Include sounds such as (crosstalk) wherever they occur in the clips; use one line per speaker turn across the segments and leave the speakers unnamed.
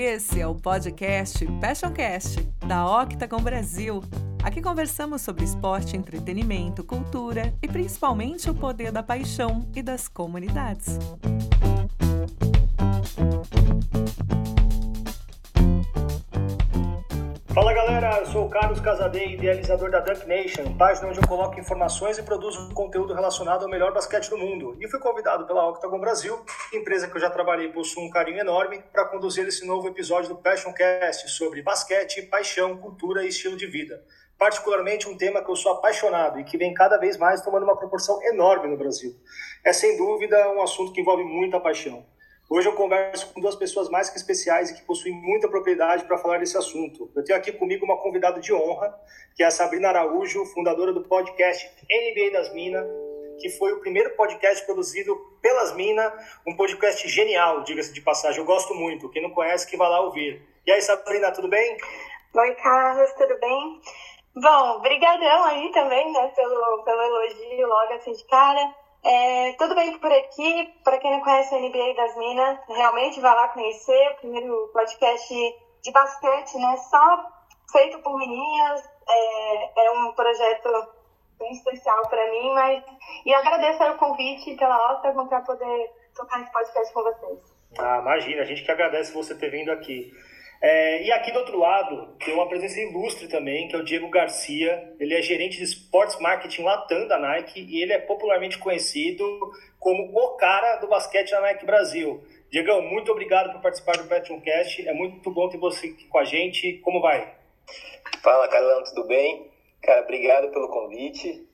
Esse é o podcast Passioncast, da Octagon Brasil. Aqui conversamos sobre esporte, entretenimento, cultura e principalmente o poder da paixão e das comunidades.
Fala galera, eu sou o Carlos Casadei, idealizador da Dunk Nation, página onde eu coloco informações e produzo conteúdo relacionado ao melhor basquete do mundo. E fui convidado pela Octagon Brasil, empresa que eu já trabalhei e possuo um carinho enorme, para conduzir esse novo episódio do Passion Cast sobre basquete, paixão, cultura e estilo de vida. Particularmente um tema que eu sou apaixonado e que vem cada vez mais tomando uma proporção enorme no Brasil. É sem dúvida um assunto que envolve muita paixão. Hoje eu converso com duas pessoas mais que especiais e que possuem muita propriedade para falar desse assunto. Eu tenho aqui comigo uma convidada de honra, que é a Sabrina Araújo, fundadora do podcast NBA das Minas, que foi o primeiro podcast produzido pelas Minas, um podcast genial, diga-se de passagem. Eu gosto muito. Quem não conhece, que vá lá ouvir. E aí, Sabrina, tudo bem?
Oi, Carlos, tudo bem? Bom, brigadão aí também, né, pelo, pelo elogio logo assim de cara. É, tudo bem por aqui. Para quem não conhece a NBA das Minas, realmente vai lá conhecer o primeiro podcast de basquete, né? Só feito por meninas. É, é um projeto bem especial para mim, mas e agradeço o convite pela Octagon para poder tocar esse podcast com vocês.
Ah, imagina, a gente que agradece você ter vindo aqui. É, e aqui do outro lado tem uma presença ilustre também, que é o Diego Garcia. Ele é gerente de Sports Marketing Latam da Nike e ele é popularmente conhecido como o cara do basquete da Nike Brasil. Diegão, muito obrigado por participar do Patreoncast. É muito bom ter você aqui com a gente. Como vai?
Fala, Carlão, tudo bem? Cara, obrigado pelo convite.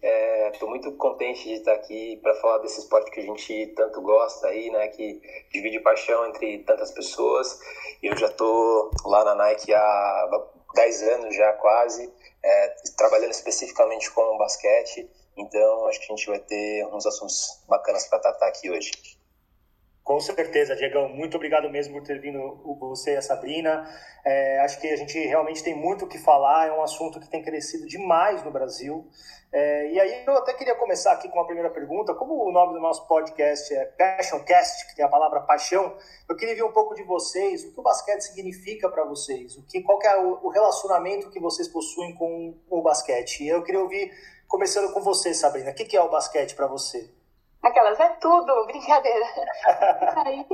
Estou é, muito contente de estar aqui para falar desse esporte que a gente tanto gosta aí, né? Que divide paixão entre tantas pessoas. Eu já estou lá na Nike há 10 anos já quase, é, trabalhando especificamente com basquete. Então, acho que a gente vai ter uns assuntos bacanas para tratar aqui hoje.
Com certeza, Diegão. Muito obrigado mesmo por ter vindo você e a Sabrina. É, acho que a gente realmente tem muito o que falar. É um assunto que tem crescido demais no Brasil. É, e aí eu até queria começar aqui com uma primeira pergunta. Como o nome do nosso podcast é Passioncast, que tem a palavra paixão, eu queria ver um pouco de vocês, o que o basquete significa para vocês, o que, qual que é o relacionamento que vocês possuem com o basquete. E eu queria ouvir, começando com você, Sabrina, o que é o basquete para você?
Aquelas, é tudo, brincadeira. (laughs) aí,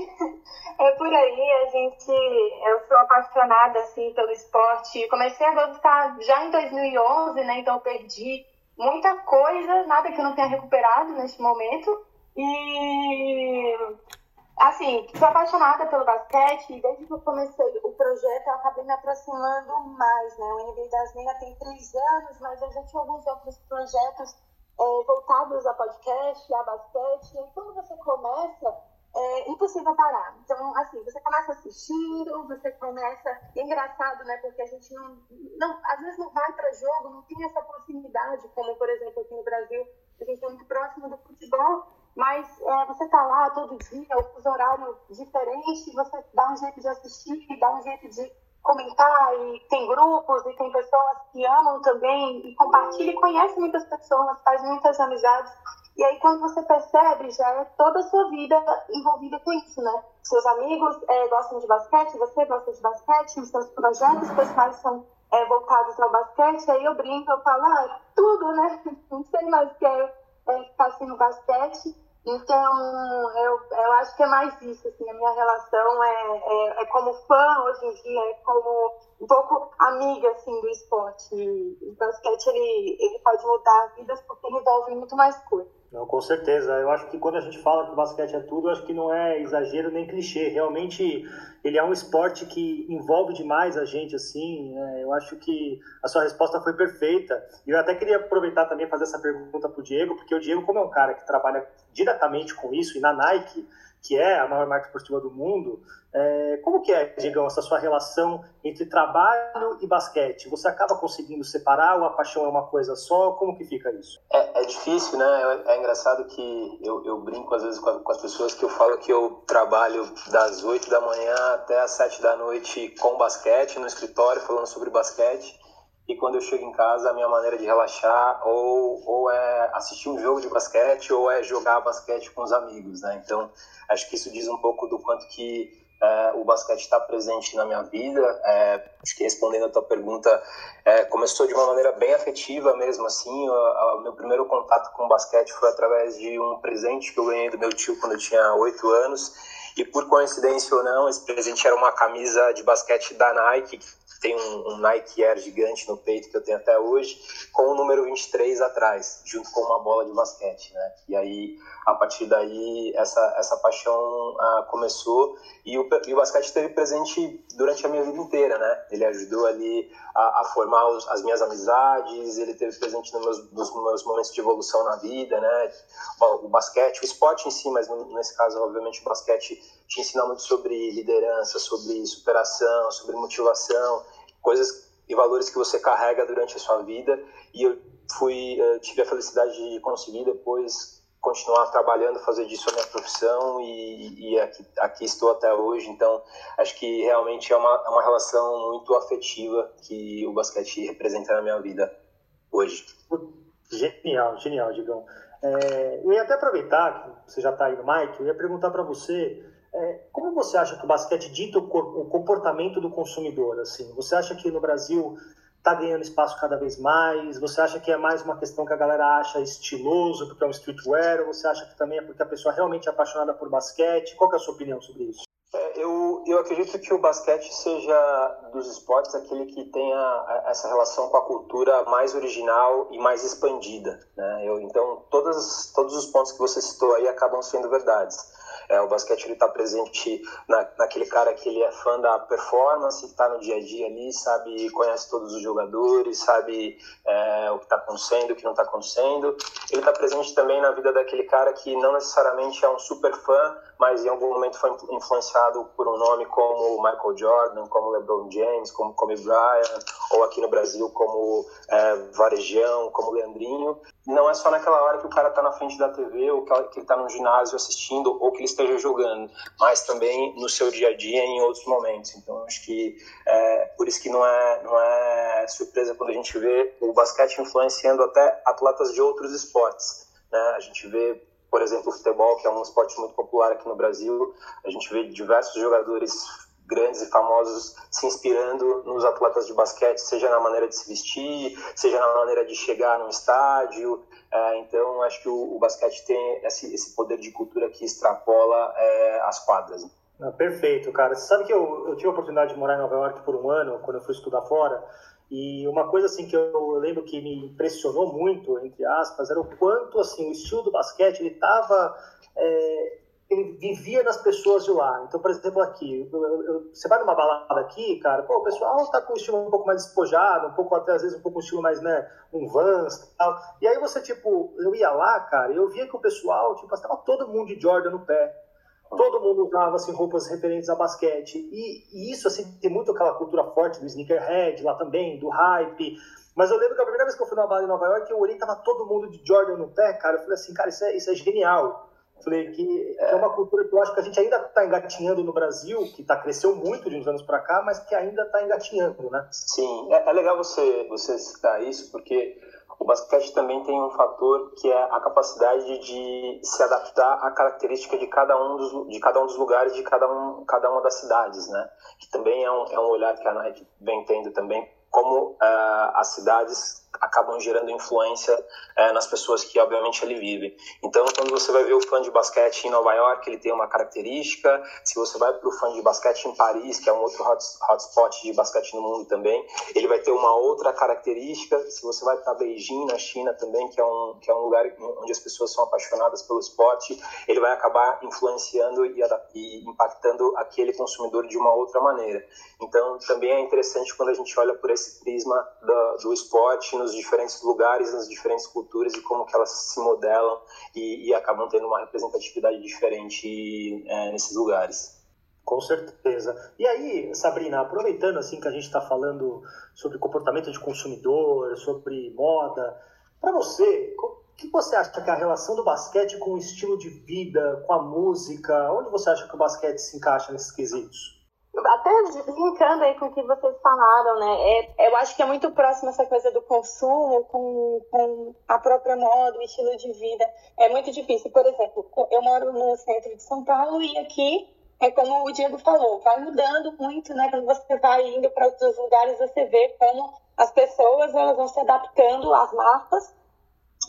é por aí, a gente, eu sou apaixonada, assim, pelo esporte. Comecei a gostar já em 2011, né, então perdi muita coisa, nada que eu não tenha recuperado neste momento. E, assim, sou apaixonada pelo basquete e desde que eu comecei o projeto eu acabei me aproximando mais, né. O NBA das Minas tem três anos, mas eu já tinha alguns outros projetos é, voltados a podcast, a basquete. E quando você começa, é impossível parar. Então, assim, você começa assistindo, você começa. É engraçado, né? Porque a gente não, não às vezes não vai para jogo, não tem essa proximidade, como, por exemplo, aqui no Brasil, a gente é muito próximo do futebol. Mas é, você tá lá todo dia, o fuso horário diferente, você dá um jeito de assistir, dá um jeito de comentar e tem grupos e tem pessoas que amam também e compartilha e conhece muitas pessoas, faz muitas amizades. E aí quando você percebe, já é toda a sua vida envolvida com isso, né? Seus amigos é, gostam de basquete, você gosta de basquete, os seus projetos pessoais são é, voltados ao basquete, aí eu brinco, eu falo, ah, tudo, né? (laughs) Não sei mais o que é, é ficar assim no basquete. Então, eu, eu acho que é mais isso, assim, a minha relação é, é, é, como fã hoje em dia, é como um pouco amiga, assim, do esporte. O basquete, ele, ele pode mudar vidas porque envolve muito mais coisas.
Não, com certeza. Eu acho que quando a gente fala que o basquete é tudo, eu acho que não é exagero nem clichê. Realmente, ele é um esporte que envolve demais a gente, assim. É, eu acho que a sua resposta foi perfeita. E eu até queria aproveitar também fazer essa pergunta para o Diego, porque o Diego, como é um cara que trabalha diretamente com isso, e na Nike, que é a maior marca esportiva do mundo, é, como que é, Diegão, essa sua relação entre trabalho e basquete? Você acaba conseguindo separar ou a paixão é uma coisa só? Como que fica isso?
É, é difícil, né? É, é, engraçado que eu, eu brinco às vezes com, a, com, as pessoas que eu falo que eu trabalho das 8 da manhã até as 7 da noite com basquete, no escritório, falando sobre basquete. E quando eu chego em casa, a minha maneira de relaxar ou, ou é assistir um jogo de basquete ou é jogar basquete com os amigos, né? Então, acho que isso diz um pouco do quanto que é, o basquete está presente na minha vida. É, acho que respondendo a tua pergunta, é, começou de uma maneira bem afetiva mesmo, assim. O, meu primeiro contato com o basquete foi através de um presente que eu ganhei do meu tio quando eu tinha oito anos. E por coincidência ou não, esse presente era uma camisa de basquete da Nike, tem um, um Nike Air gigante no peito que eu tenho até hoje, com o número 23 atrás, junto com uma bola de basquete, né? E aí a partir daí essa, essa paixão ah, começou e o, e o basquete esteve presente durante a minha vida inteira, né? Ele ajudou ali a, a formar os, as minhas amizades, ele esteve presente nos meus, nos meus momentos de evolução na vida, né? O, o basquete, o esporte em si, mas nesse caso, obviamente, o basquete te ensina muito sobre liderança, sobre superação, sobre motivação, coisas e valores que você carrega durante a sua vida. E eu fui, eh, tive a felicidade de conseguir depois continuar trabalhando, fazer disso a minha profissão e, e aqui, aqui, estou até hoje. Então, acho que realmente é uma, é uma relação muito afetiva que o basquete representa na minha vida hoje.
Genial, genial, Digão. É, eu ia até aproveitar que você já está aí no Mike, eu ia perguntar para você como você acha que o basquete dita o, o comportamento do consumidor? Assim, você acha que no Brasil está ganhando espaço cada vez mais? Você acha que é mais uma questão que a galera acha estiloso porque é um streetwear? Ou você acha que também é porque a pessoa realmente é apaixonada por basquete? Qual é a sua opinião sobre isso?
É, eu, eu acredito que o basquete seja dos esportes aquele que tenha essa relação com a cultura mais original e mais expandida. Né? Eu, então, todas, todos os pontos que você citou aí acabam sendo verdades. É, o basquete ele está presente na, naquele cara que ele é fã da performance, está no dia a dia ali, sabe, conhece todos os jogadores, sabe é, o que está acontecendo, o que não está acontecendo. Ele está presente também na vida daquele cara que não necessariamente é um super fã, mas em algum momento foi influenciado por um nome como Michael Jordan, como LeBron James, como Kobe Bryant, ou aqui no Brasil como é, Varejão, como Leandrinho não é só naquela hora que o cara está na frente da TV ou que ele está no ginásio assistindo ou que ele esteja jogando, mas também no seu dia a dia em outros momentos. Então acho que é, por isso que não é não é surpresa quando a gente vê o basquete influenciando até atletas de outros esportes. Né? A gente vê por exemplo, o futebol, que é um esporte muito popular aqui no Brasil, a gente vê diversos jogadores grandes e famosos se inspirando nos atletas de basquete, seja na maneira de se vestir, seja na maneira de chegar no estádio. É, então, acho que o, basquete tem esse, poder de cultura que extrapola é, as quadras.
Ah, perfeito, cara. Você sabe que eu, eu tive a oportunidade de morar em Nova York por um ano, quando eu fui estudar fora, e uma coisa assim que eu lembro que me impressionou muito, entre aspas, era o quanto assim o estilo do basquete estava é, ele vivia nas pessoas de lá. Então, por exemplo, aqui, eu, eu, você vai numa balada aqui, cara, pô, o pessoal tá com um estilo um pouco mais despojado, um pouco, até às vezes, um pouco um estilo mais, né, um Vans e tal. E aí você, tipo, eu ia lá, cara, eu via que o pessoal, tipo, estava todo mundo de Jordan no pé. Todo mundo usava, assim, roupas referentes a basquete. E, e isso, assim, tem muito aquela cultura forte do sneakerhead lá também, do hype. Mas eu lembro que a primeira vez que eu fui numa balada em Nova York, eu olhei tava todo mundo de Jordan no pé, cara. Eu falei assim, cara, isso é, isso é genial que é uma cultura que eu acho que a gente ainda está engatinhando no Brasil, que tá, cresceu muito de uns anos para cá, mas que ainda está engatinhando, né?
Sim, é, é, legal você, você citar isso, porque o basquete também tem um fator que é a capacidade de se adaptar à característica de cada um dos, de cada um dos lugares, de cada, um, cada uma das cidades, né? Que também é um, é um olhar que a Nike vem tendo também, como uh, as cidades acabam gerando influência é, nas pessoas que obviamente ali vivem. Então, quando você vai ver o fã de basquete em Nova York, ele tem uma característica. Se você vai para o fã de basquete em Paris, que é um outro hotspot de basquete no mundo também, ele vai ter uma outra característica. Se você vai para Beijing, na China também, que é um que é um lugar onde as pessoas são apaixonadas pelo esporte, ele vai acabar influenciando e, e impactando aquele consumidor de uma outra maneira. Então, também é interessante quando a gente olha por esse prisma do, do esporte nos diferentes lugares, nas diferentes culturas e como que elas se modelam e, e acabam tendo uma representatividade diferente é, nesses lugares.
Com certeza. E aí, Sabrina, aproveitando assim que a gente está falando sobre comportamento de consumidor, sobre moda, para você, o que você acha que é a relação do basquete com o estilo de vida, com a música? Onde você acha que o basquete se encaixa nesses quesitos?
Até brincando aí com o que vocês falaram, né? É, eu acho que é muito próximo essa coisa do consumo com, com a própria moda, o estilo de vida. É muito difícil. Por exemplo, eu moro no centro de São Paulo e aqui é como o Diego falou, vai mudando muito, né? Quando você vai indo para outros lugares, você vê como as pessoas elas vão se adaptando às marcas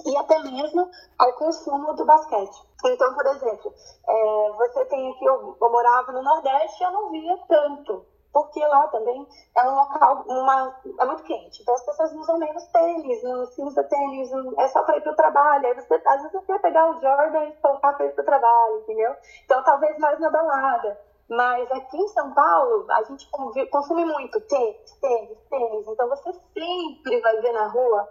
e até mesmo ao consumo do basquete. Então, por exemplo, é, você tem aqui, eu, eu morava no Nordeste, eu não via tanto porque lá também é um local, uma, é muito quente. Então as pessoas usam menos tênis, não se usa tênis, é só para ir para o trabalho. Aí você, às vezes você quer pegar o Jordan e colocar para ir para o trabalho, entendeu? Então talvez mais na balada. Mas aqui em São Paulo, a gente consome muito tênis, tênis, tênis. Então você sempre vai ver na rua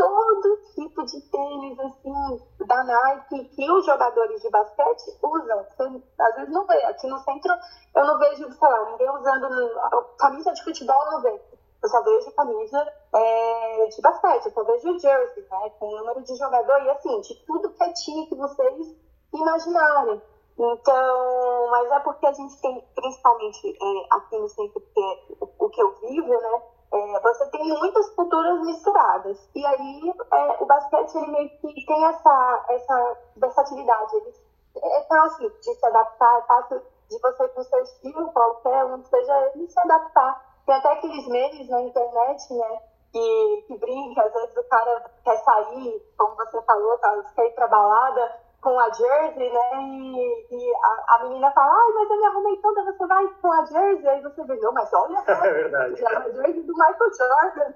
todo tipo de tênis, assim, da Nike, que os jogadores de basquete usam. Você, às vezes não vê. Aqui no centro, eu não vejo, sei lá, ninguém usando camisa de futebol, eu não vejo. Eu só vejo camisa é, de basquete, eu só vejo jersey, né, com o número de jogador, e assim, de tudo que é time que vocês imaginarem. Então, mas é porque a gente tem, principalmente é, aqui no centro, que é o, o que eu vivo, né, é, você tem muitas culturas misturadas. E aí é, o basquete ele meio que tem essa, essa versatilidade. Ele, é fácil de se adaptar, é fácil de você com seu estilo, qualquer um seja ele, se adaptar. Tem até aqueles memes na internet, né? Que, que brinca, às vezes o cara quer sair, como você falou, tá, quer ir pra balada, com a jersey, né? E, e a, a, menina fala, ai, mas eu me arrumei toda, você vai com a jersey? Aí você vê, não, mas olha só, (laughs)
é verdade.
a jersey do Michael Jordan,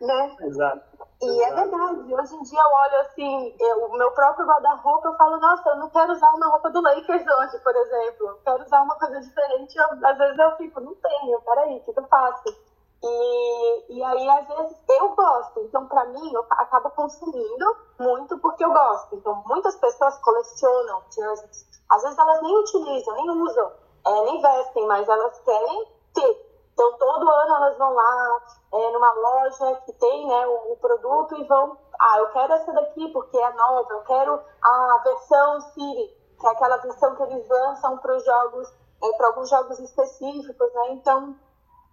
(laughs) né?
Exato.
E é
Exato.
é verdade, hoje em dia eu olho assim, eu, o meu próprio guarda-roupa, eu falo, nossa, eu não quero usar uma roupa do Lakers hoje, por exemplo. Eu quero usar uma coisa diferente, eu, às vezes eu fico, não tenho, peraí, o que eu faço? E, e aí, às vezes, eu gosto. Então, para mim, eu acabo consumindo muito porque eu gosto. Então, muitas pessoas colecionam jerseys. Às vezes, elas nem utilizam, nem usam, é, nem vestem, mas elas querem ter. Então, todo ano elas vão lá é, numa loja que tem né, o, o, produto e vão. Ah, eu quero essa daqui porque é nova. Eu quero a versão City, que é aquela versão que eles lançam para os jogos, é, para alguns jogos específicos, né? Então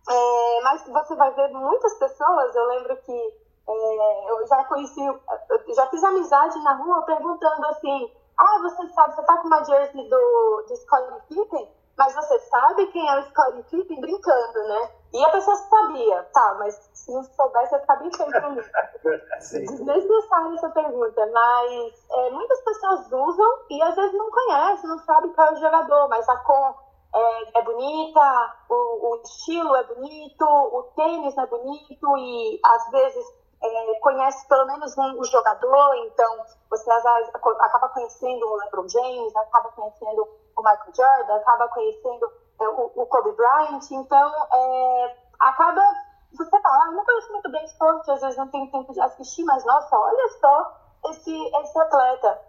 é, mas você vai ver muitas pessoas, eu lembro que é, eu já conheci, eu já fiz amizade na rua perguntando assim, ah, você sabe, você tá com uma jersey do, do Scottie Pippen, mas você sabe quem é o Scottie Pippen brincando, né? E a pessoa sabia, tá, mas se não soubesse, eu ficar bem feio pra mim. Desnecessária essa pergunta, mas é, muitas pessoas usam e às vezes não conhecem, não sabem qual é o jogador, mas a cor é, é bonita, o, o, estilo é bonito, o tênis é bonito e às vezes é, conhece pelo menos um, jogador, então você acaba conhecendo o LeBron James, acaba conhecendo o Michael Jordan, acaba conhecendo é, o, o, Kobe Bryant, então é, acaba você fala, ah, não conheço muito bem esporte, às vezes não tenho tempo de assistir, mas nossa, olha só esse, esse atleta.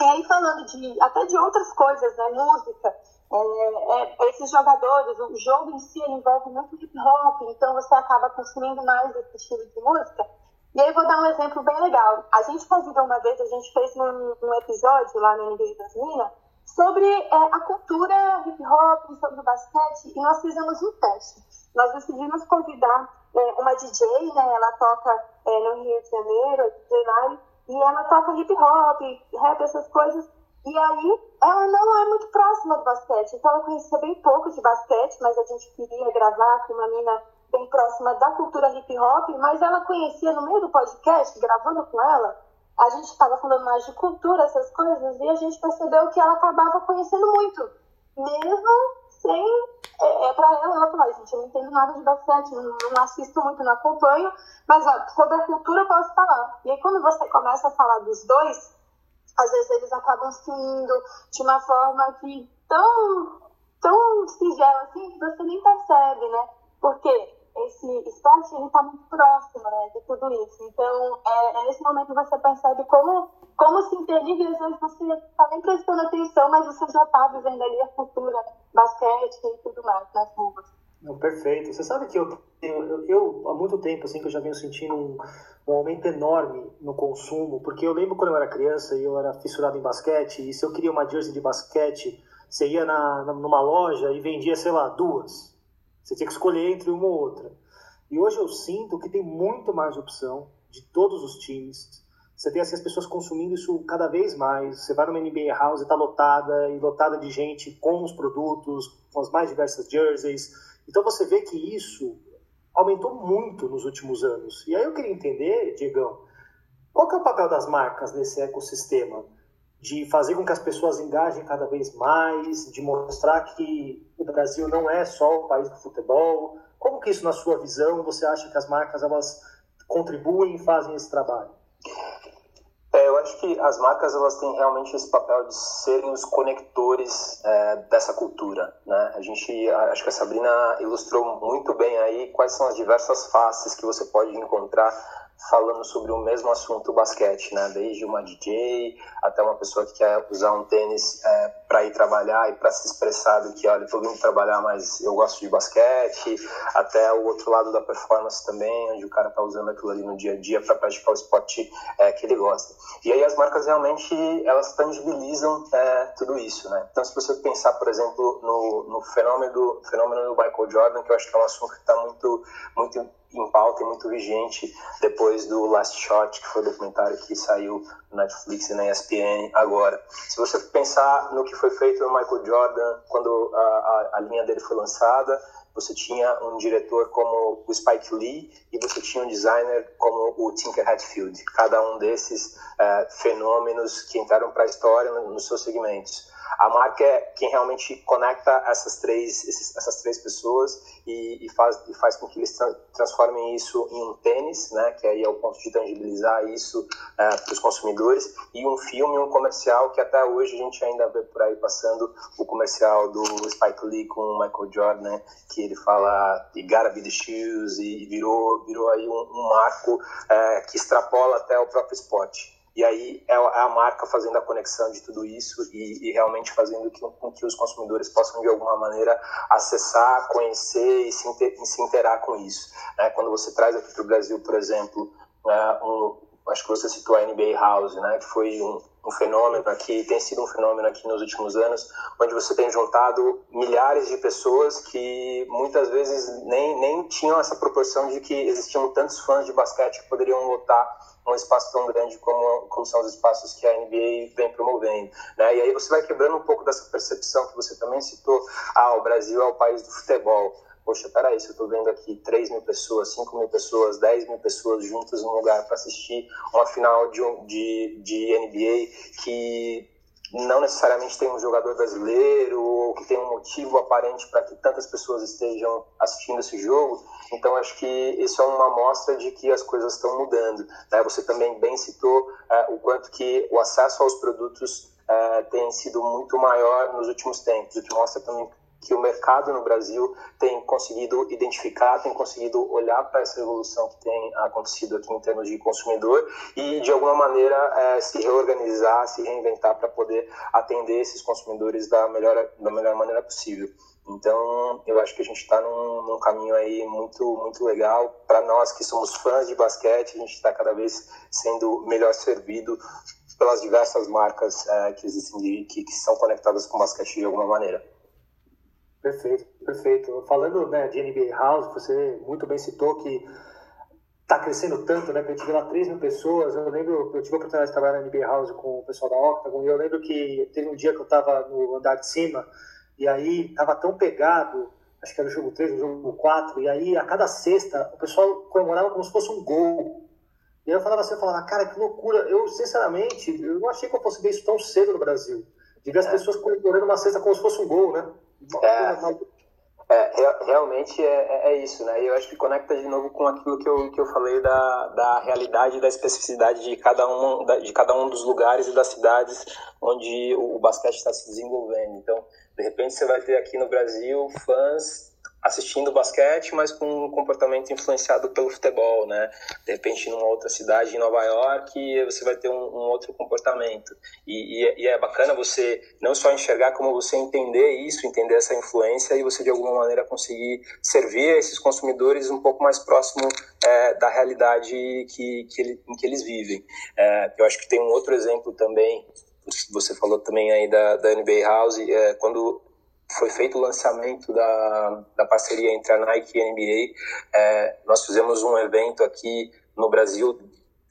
E aí falando de até de outras coisas, né, música, é, é, esses jogadores, o jogo em si envolve muito hip hop, então você acaba consumindo mais esse estilo de música. E aí vou dar um exemplo bem legal. A gente convidou uma vez, a gente fez um, um episódio lá no NBA das Minas sobre é, a cultura hip hop, sobre o basquete, e nós fizemos um teste. Nós decidimos convidar é, uma DJ, né, ela toca é, no Rio de Janeiro, DJ Lari, e ela toca hip hop, rap, essas coisas. E aí, ela não é muito próxima do basquete. Então, eu conhecia bem pouco de basquete, mas a gente queria gravar com uma mina bem próxima da cultura hip hop. Mas ela conhecia no meio do podcast, gravando com ela, a gente estava falando mais de cultura, essas coisas, e a gente percebeu que ela acabava conhecendo muito. Mesmo sem. É, é para ela, ela falou: gente, eu não entendo nada de basquete, não, não assisto muito, não acompanho, mas ó, sobre a cultura eu posso falar. E aí, quando você começa a falar dos dois às vezes eles acabam se indo de uma forma que tão, tão singela assim que você nem percebe, né? Porque esse esporte está muito próximo né, de tudo isso. Então, é, é, nesse momento que você percebe como, como se interliga às vezes você está nem prestando atenção, mas você já está vivendo ali a cultura, basquete e tudo mais nas ruas.
Não, perfeito. Você sabe que eu, eu, eu, há muito tempo assim que eu já venho sentindo um, um aumento enorme no consumo, porque eu lembro quando eu era criança e eu era fissurado em basquete, e se eu queria uma jersey de basquete, você ia na, numa loja e vendia, sei lá, duas. Você tinha que escolher entre uma ou outra. E hoje eu sinto que tem muito mais opção de todos os times. você tem assim, as pessoas consumindo isso cada vez mais. Você vai numa NBA House e está lotada, e lotada de gente com os produtos, com as mais diversas jerseys. Então você vê que isso aumentou muito nos últimos anos. E aí eu queria entender, Diegão, qual que é o papel das marcas nesse ecossistema? De fazer com que as pessoas engajem cada vez mais, de mostrar que o Brasil não é só o país do futebol. Como que isso, na sua visão, você acha que as marcas elas contribuem e fazem esse trabalho?
É, eu acho que as marcas elas têm realmente esse papel de serem os conectores é, dessa cultura, né? A gente, acho que a Sabrina ilustrou muito bem aí quais são as diversas faces que você pode encontrar falando sobre o mesmo assunto, basquete, né? Desde uma DJ até uma pessoa que quer usar um tênis é, para ir trabalhar e para se expressar do que, olha, estou vindo trabalhar, mas eu gosto de basquete, até o outro lado da performance também, onde o cara está usando aquilo ali no dia a dia para praticar o esporte é, que ele gosta. E aí as marcas realmente elas tangibilizam é, tudo isso, né? Então se você pensar, por exemplo, no, no fenômeno, fenômeno do Michael Jordan, que eu acho que é um assunto que está muito, muito em pauta e muito vigente depois do Last Shot, que foi o documentário que saiu no Netflix e na ESPN agora. Se você pensar no que foi feito no Michael Jordan quando a, a, a linha dele foi lançada, você tinha um diretor como o Spike Lee e você tinha um designer como o Tinker Hatfield. Cada um desses uh, fenômenos que entraram para a história nos seus segmentos. A marca é quem realmente conecta essas três, esses, essas três pessoas e, e, faz, e faz com que eles tra transformem isso em um tênis, né, que aí é o ponto de tangibilizar isso é, para os consumidores, e um filme, um comercial que até hoje a gente ainda vê por aí passando o comercial do Spike Lee com o Michael Jordan, né, que ele fala You gotta be the shoes, e virou, virou aí um, um marco é, que extrapola até o próprio esporte. E aí é, é a marca fazendo a conexão de tudo isso e, e realmente fazendo com que os consumidores possam de alguma maneira acessar, conhecer e se, inter, e se interar com isso. Né? Quando você traz aqui para o Brasil, por exemplo, né, um, acho que você citou a NBA House, né, que foi um, um fenômeno aqui, tem sido um fenômeno aqui nos últimos anos, onde você tem juntado milhares de pessoas que muitas vezes nem, nem tinham essa proporção de que existiam tantos fãs de basquete que poderiam lotar um espaço tão grande como, como são os espaços que a NBA vem promovendo. Né? E aí você vai quebrando um pouco dessa percepção que você também citou, ah, o Brasil é o país do futebol. Poxa, peraí, se eu estou vendo aqui 3 mil pessoas, 5 mil pessoas, 10 mil pessoas juntas num lugar para assistir uma final de, de, de NBA que não necessariamente tem um jogador brasileiro ou que tem um motivo aparente para que tantas pessoas estejam assistindo esse jogo. Então, acho que isso é uma amostra de que as coisas estão mudando. Né? Você também bem citou uh, o quanto que o acesso aos produtos uh, tem sido muito maior nos últimos tempos, o que mostra também que o mercado no Brasil tem conseguido identificar, tem conseguido olhar para essa evolução que tem acontecido aqui em termos de consumidor e, de alguma maneira, é, se reorganizar, se reinventar para poder atender esses consumidores da melhor, da melhor maneira possível. Então, eu acho que a gente está num, num, caminho aí muito, muito legal. Para nós que somos fãs de basquete, a gente está cada vez sendo melhor servido pelas diversas marcas é, que existem, que, que são conectadas com basquete de alguma maneira.
Perfeito, perfeito. Falando né, de NBA House, você muito bem citou que está crescendo tanto, né? Que a gente vê lá 3 mil pessoas. Eu lembro, eu tive a oportunidade de trabalhar na NBA House com o pessoal da Octagon, e eu lembro que teve um dia que eu estava no andar de cima, e aí estava tão pegado, acho que era o jogo 3, o jogo 4, e aí a cada sexta o pessoal comemorava como se fosse um gol. E aí eu falava assim, eu falava, cara, que loucura. Eu, sinceramente, eu não achei que eu fosse ver isso tão cedo no Brasil. De ver as é. pessoas comemorando uma cesta como se fosse um gol, né?
É, é, realmente é, é, é, isso, né? E eu acho que conecta de novo com aquilo que eu, que eu falei da, da realidade da especificidade de cada, um, de cada um dos lugares e das cidades onde o basquete está se desenvolvendo. Então, de repente, você vai ter aqui no Brasil fãs assistindo basquete, mas com um comportamento influenciado pelo futebol, né? De repente, numa outra cidade, em Nova York, você vai ter um, um outro comportamento. E, e, é, e, é bacana você não só enxergar, como você entender isso, entender essa influência e você, de alguma maneira, conseguir servir esses consumidores um pouco mais próximo é, da realidade que, que ele, em que eles vivem. É, eu acho que tem um outro exemplo também, você falou também aí da, da NBA House, é, quando foi feito o lançamento da, da parceria entre a Nike e a NBA. É, nós fizemos um evento aqui no Brasil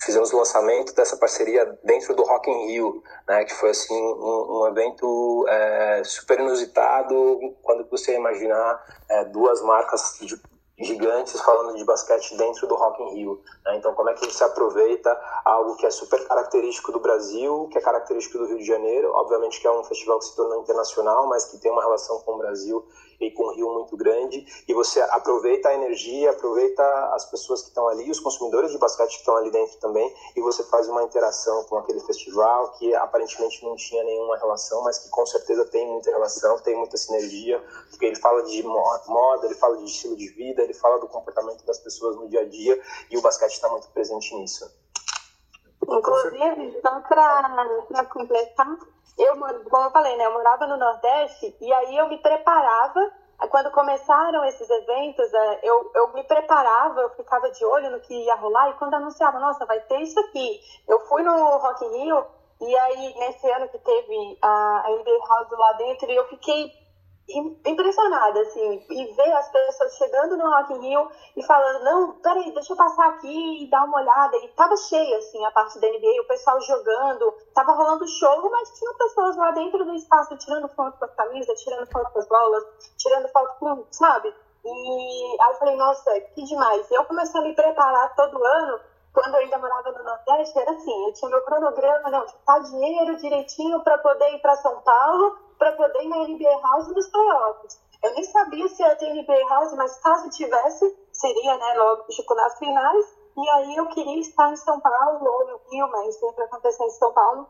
fizemos o lançamento dessa parceria dentro do Rock in Rio, né, que foi assim um, um evento é, super inusitado quando você imaginar é, duas marcas de gigantes falando de basquete dentro do Rock in Rio. Né? Então, como é que a gente se aproveita algo que é super característico do Brasil, que é característico do Rio de Janeiro, obviamente que é um festival que se tornou internacional, mas que tem uma relação com o Brasil com o Rio muito grande, e você aproveita a energia, aproveita as pessoas que estão ali, os consumidores de basquete que estão ali dentro também, e você faz uma interação com aquele festival que aparentemente não tinha nenhuma relação, mas que com certeza tem muita relação, tem muita sinergia, porque ele fala de moda, ele fala de estilo de vida, ele fala do comportamento das pessoas no dia a dia, e o basquete está muito presente nisso.
Inclusive, só para completar, eu, como eu falei, né, eu morava no Nordeste e aí eu me preparava. Quando começaram esses eventos, é, eu, eu me preparava, eu ficava de olho no que ia rolar e quando anunciava, nossa, vai ter isso aqui. Eu fui no Rock in Rio e aí, nesse ano que teve a, NBA House lá dentro, eu fiquei impressionada, assim, e ver as pessoas chegando no Rock in Rio e falando, não, peraí, deixa eu passar aqui e dar uma olhada. E tava cheio, assim, a parte da NBA, o pessoal jogando, tava rolando show, mas tinha pessoas lá dentro do espaço tirando foto com as camisas, tirando foto com as bolas, tirando foto com, sabe? E aí eu falei, nossa, que demais. E eu comecei a me preparar todo ano, quando eu ainda morava no Nordeste, era assim, eu tinha meu cronograma, não, juntar dinheiro direitinho para poder ir para São Paulo, para poder ir na NBA House nos playoffs. Eu nem sabia se ia ter NBA House, mas caso tivesse, seria, né, logo, tipo, nas finais. E aí eu queria estar em São Paulo, ou no Rio, mas sempre acontecer em São Paulo,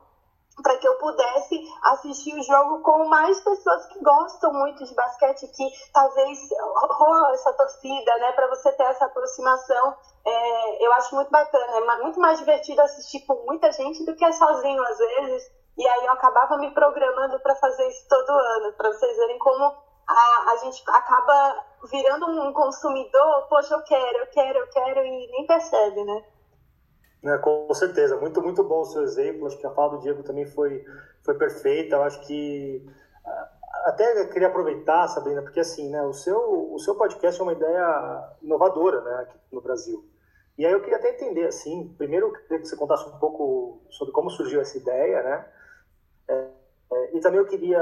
para que eu pudesse assistir o jogo com mais pessoas que gostam muito de basquete, que talvez rola essa torcida, né, para você ter essa aproximação. É, eu acho muito bacana, é muito mais divertido assistir com muita gente do que sozinho às vezes. E aí eu acabava me programando para fazer isso todo ano, para vocês verem como a, a gente acaba virando um consumidor, poxa, eu quero, eu quero, eu quero, e nem percebe, né?
É, com certeza, muito, muito bom o seu exemplo. Acho que a fala do Diego também foi, foi perfeita. Eu acho que até queria aproveitar, Sabrina, porque assim, né, o seu, o seu podcast é uma ideia inovadora né, aqui no Brasil. E aí eu queria até entender, assim, primeiro eu queria que você contasse um pouco sobre como surgiu essa ideia, né? E também eu queria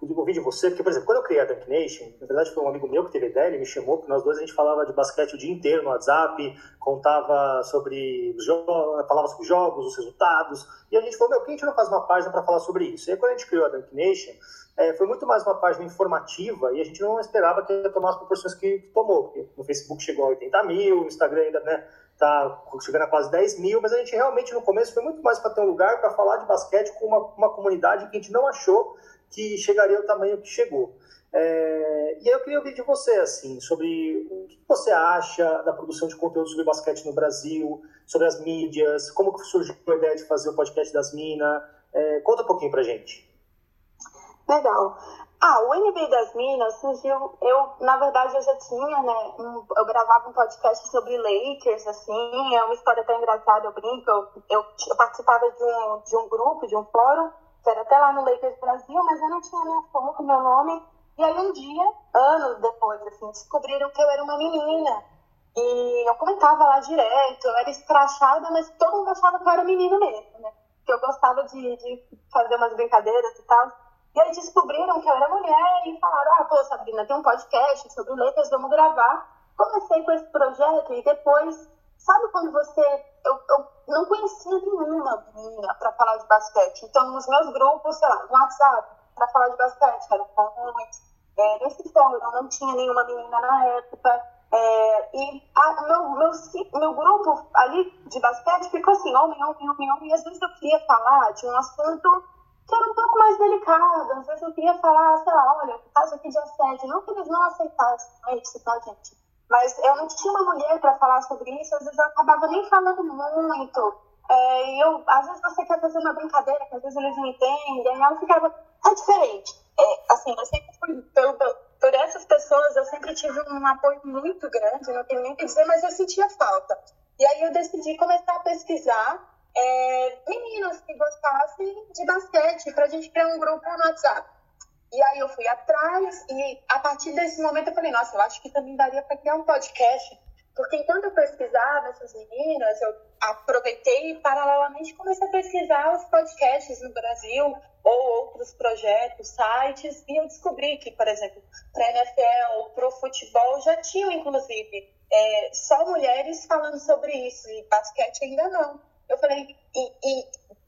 ouvir de você, porque, por exemplo, quando eu criei a Dunk Nation, na verdade foi um amigo meu que teve ideia, ele me chamou, porque nós dois a gente falava de basquete o dia inteiro no WhatsApp, contava sobre os jogos, falava sobre jogos, os resultados, e a gente falou, meu, por que a gente não faz uma página para falar sobre isso? E aí quando a gente criou a Dunk Nation, é, foi muito mais uma página informativa e a gente não esperava que ia tomar as proporções que tomou, porque no Facebook chegou a 80 mil, no Instagram ainda, né, tá chegando a quase 10 mil, mas a gente realmente no começo foi muito mais para ter um lugar para falar de basquete com uma, uma comunidade que a gente não achou que chegaria ao tamanho que chegou. É, e aí eu queria ouvir de você, assim, sobre o que você acha da produção de conteúdo sobre basquete no Brasil, sobre as mídias, como que surgiu a ideia de fazer o podcast das Minas. É, conta um pouquinho pra gente.
Legal. Ah, o NBA das Minas surgiu. Eu, na verdade, eu já tinha, né? Um, eu gravava um podcast sobre Lakers, assim. É uma história até engraçada, eu brinco. Eu, eu, eu, participava de um, de um grupo, de um fórum, que era até lá no Lakers Brasil, mas eu não tinha minha foto, meu nome. E aí, um dia, anos depois, assim, descobriram que eu era uma menina. E eu comentava lá direto, eu era escrachada, mas todo mundo achava que eu era menino mesmo, né? Que eu gostava de, de fazer umas brincadeiras e tal. E aí descobriram que eu era mulher e falaram: ah, pô, Sabrina, tem um podcast sobre letras, vamos gravar. Comecei com esse projeto e depois, sabe quando você. Eu, eu não conhecia nenhuma menina para falar de basquete. Então, nos meus grupos, sei lá, no WhatsApp, para falar de basquete, eram homens. É, nesse fórum não tinha nenhuma menina na época. É, e a, meu, meu, meu grupo ali de basquete ficou assim, homem, homem, homem, homem. E às vezes eu queria falar de um assunto que era um pouco mais delicado. Às vezes eu queria falar, sei lá, olha, caso aqui de assédio, não que eles não aceitassem, não é isso, tá, gente? Mas eu não tinha uma mulher para falar sobre isso, às vezes eu acabava nem falando muito. É, eu, às vezes você quer fazer uma brincadeira, que às vezes eles não entendem, aí eu ficava, é diferente. É, assim, eu sempre fui, pelo, por essas pessoas, eu sempre tive um apoio muito grande, não tenho nem o que dizer, mas eu sentia falta. E aí eu decidi começar a pesquisar é, meninas que gostassem de basquete, para a gente criar um grupo no WhatsApp. E aí eu fui atrás e a partir desse momento eu falei, nossa, eu acho que também daria para criar um podcast, Porque enquanto eu pesquisava essas meninas, eu aproveitei e paralelamente comecei a pesquisar os podcasts no Brasil ou outros projetos, sites, e eu descobri que, por exemplo, para NFL, para o futebol, já tinham, inclusive, é, só mulheres falando sobre isso, e basquete ainda não. Eu falei, e, e,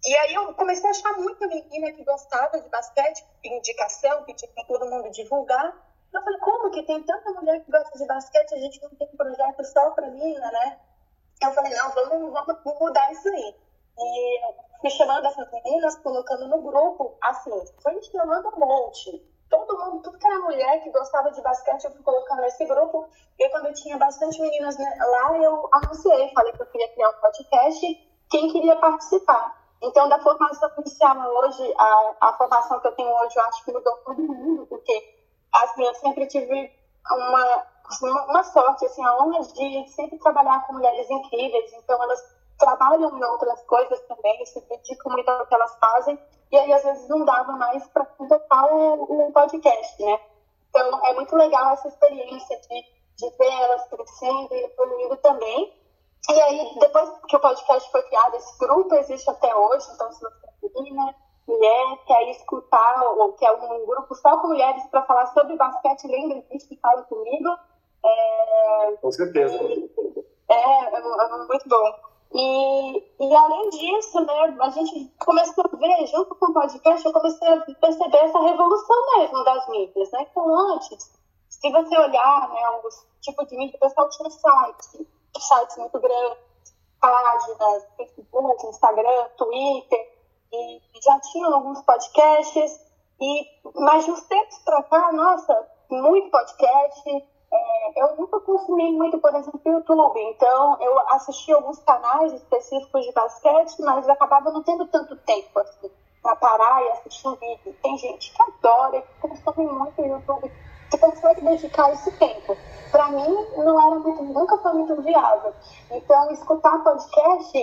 e aí eu comecei a achar muita menina que gostava de basquete, indicação, pedir para todo mundo divulgar, eu falei, como que tem tanta mulher que gosta de basquete, a gente não tem um projeto só para mina, né? Eu falei, não, vamos, vamos mudar isso aí. E fui chamando essas meninas, colocando no grupo, assim, foi chamando um monte. Todo mundo, tudo que era mulher que gostava de basquete, eu fui colocando nesse grupo. E quando eu tinha bastante meninas lá, eu anunciei, falei que eu queria criar um podcast, quem queria participar. Então, da formação inicial hoje, a, a formação que eu tenho hoje, eu acho que mudou todo mundo, porque assim, eu sempre tive uma, uma sorte, assim, a honra de sempre trabalhar com mulheres incríveis, então elas trabalham em outras coisas também, se dedicam muito ao que elas fazem, e aí às vezes não dava mais para completar o, o podcast, né? Então é muito legal essa experiência de, de ver elas crescendo e evoluindo também. E aí, depois que o podcast foi criado, esse grupo existe até hoje, então se você é né? mulher quer escutar ou quer um grupo só com mulheres para falar sobre basquete, lembra disso que fala comigo.
É, com certeza.
É, é, é, muito bom. E, e além disso, né, a gente começou a ver, junto com o podcast, eu comecei a perceber essa revolução mesmo das mídias, né? Então, antes, se você olhar, né, os tipos de mídia, o pessoal tinha sites, sites muito grandes, páginas, Facebook, Instagram, Twitter, e já tinham alguns podcasts, e, mas de uns tempos para cá, nossa, muito podcast. É, eu nunca consumi muito, por exemplo, YouTube, então eu assisti alguns canais específicos de basquete, mas eu acabava não tendo tanto tempo assim, para parar e assistir um vídeo. Tem gente que adora, que consome muito YouTube, que consegue dedicar esse tempo. Para mim, não era muito, nunca foi muito viável. Então, escutar podcast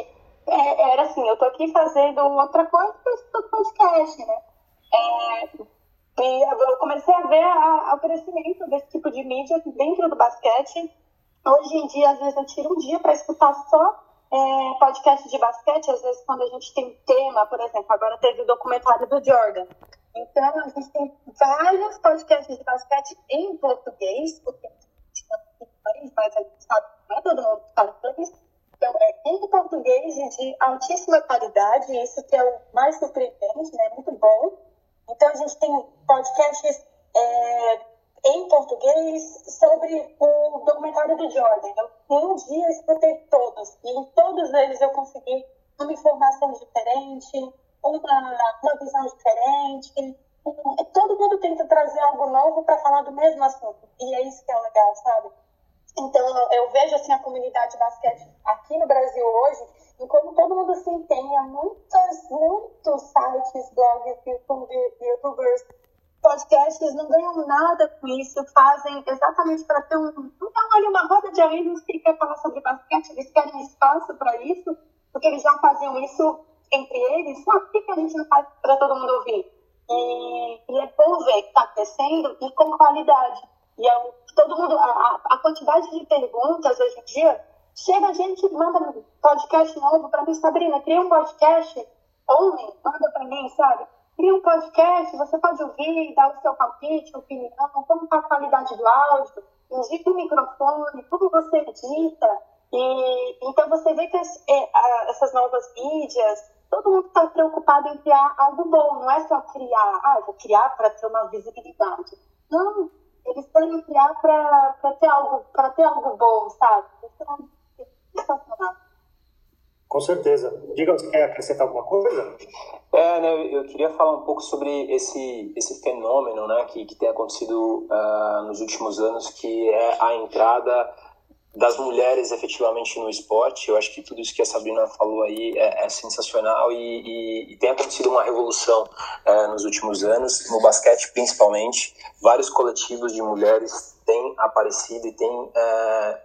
é, era assim, eu tô aqui fazendo outra coisa, eu escuto podcast, né? É, e eu comecei a ver a, a, o crescimento desse tipo de mídia dentro do basquete. Hoje em dia, às vezes, eu tiro um dia para escutar só é, podcast de basquete. Às vezes, quando a gente tem tema, por exemplo, agora teve o documentário do Jordan. Então, a gente tem vários podcasts de basquete em português, porque mas a gente sabe é todo mundo fala inglês. Então, é em português e de altíssima qualidade, isso que é o mais surpreendente, né? Muito bom. Então, a gente tem podcasts é, em português sobre o documentário do Jordan. Eu, em um dia, escutei todos, e em todos eles eu consegui uma informação diferente, uma, uma visão diferente. Todo mundo tenta trazer algo novo para falar do mesmo assunto, e é isso que é legal, sabe? Então, eu vejo assim a comunidade de basquete aqui no Brasil hoje, e como todo mundo se empenha, muitos, muitos sites, blogs, YouTube, youtubers, podcasts não ganham nada com isso, fazem exatamente para ter um. Então, olha, uma roda de amigos que quer falar sobre basquete, eles querem espaço para isso, porque eles já faziam isso entre eles, só por que a gente não faz para todo mundo ouvir? E, e é bom ver que está crescendo e com qualidade. E é, todo mundo, a, a quantidade de perguntas hoje em dia, chega a gente, manda um podcast novo para mim, Sabrina, cria um podcast, homem, manda para mim, sabe? Cria um podcast, você pode ouvir, dar o seu palpite, opinião, como está a qualidade do áudio, indica o microfone, como você edita. E, então você vê que as, é, essas novas mídias, todo mundo está preocupado em criar algo bom, não é só criar, ah, vou criar para ter uma visibilidade. Não, eles querem criar para ter algo para ter algo bom, sabe? Então, sensacional.
Com certeza. Diga, você quer acrescentar alguma coisa?
É, né, eu queria falar um pouco sobre esse, esse fenômeno né, que, que tem acontecido uh, nos últimos anos, que é a entrada das mulheres efetivamente no esporte. Eu acho que tudo isso que a Sabrina falou aí é, é sensacional e, e, e, tem acontecido uma revolução é, nos últimos anos, no basquete principalmente. Vários coletivos de mulheres têm aparecido e têm é,